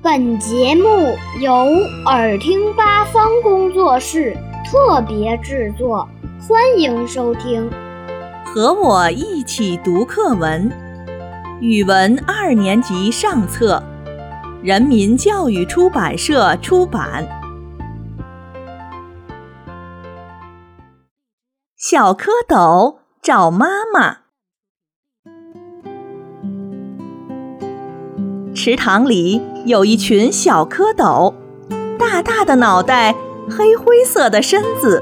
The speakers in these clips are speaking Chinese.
本节目由耳听八方工作室特别制作，欢迎收听。和我一起读课文，语文二年级上册，人民教育出版社出版。小蝌蚪找妈妈。池塘里有一群小蝌蚪，大大的脑袋，黑灰色的身子，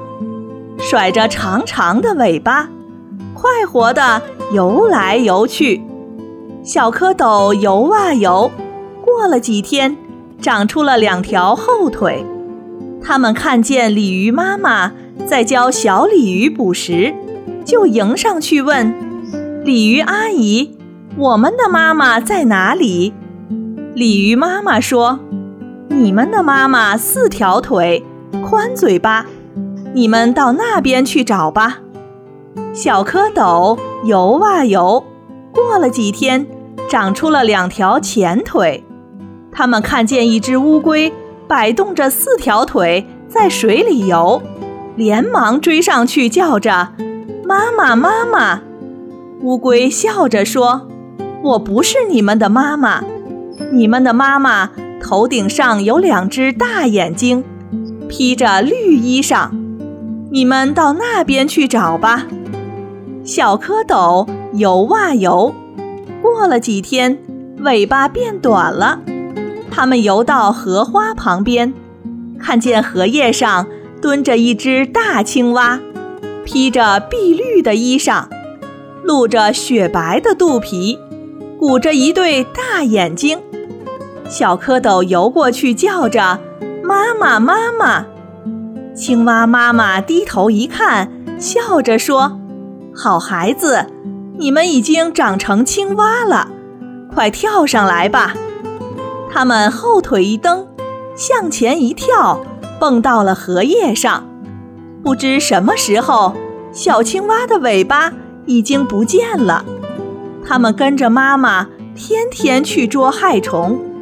甩着长长的尾巴，快活地游来游去。小蝌蚪游啊游，过了几天，长出了两条后腿。它们看见鲤鱼妈妈在教小鲤鱼捕食，就迎上去问：“鲤鱼阿姨，我们的妈妈在哪里？”鲤鱼妈妈说：“你们的妈妈四条腿，宽嘴巴，你们到那边去找吧。”小蝌蚪游啊游，过了几天，长出了两条前腿。他们看见一只乌龟摆动着四条腿在水里游，连忙追上去叫着：“妈妈，妈妈！”乌龟笑着说：“我不是你们的妈妈。”你们的妈妈头顶上有两只大眼睛，披着绿衣裳。你们到那边去找吧。小蝌蚪游啊游，过了几天，尾巴变短了。它们游到荷花旁边，看见荷叶上蹲着一只大青蛙，披着碧绿的衣裳，露着雪白的肚皮，鼓着一对大眼睛。小蝌蚪游过去，叫着：“妈妈，妈妈！”青蛙妈妈低头一看，笑着说：“好孩子，你们已经长成青蛙了，快跳上来吧！”它们后腿一蹬，向前一跳，蹦到了荷叶上。不知什么时候，小青蛙的尾巴已经不见了。他们跟着妈妈，天天去捉害虫。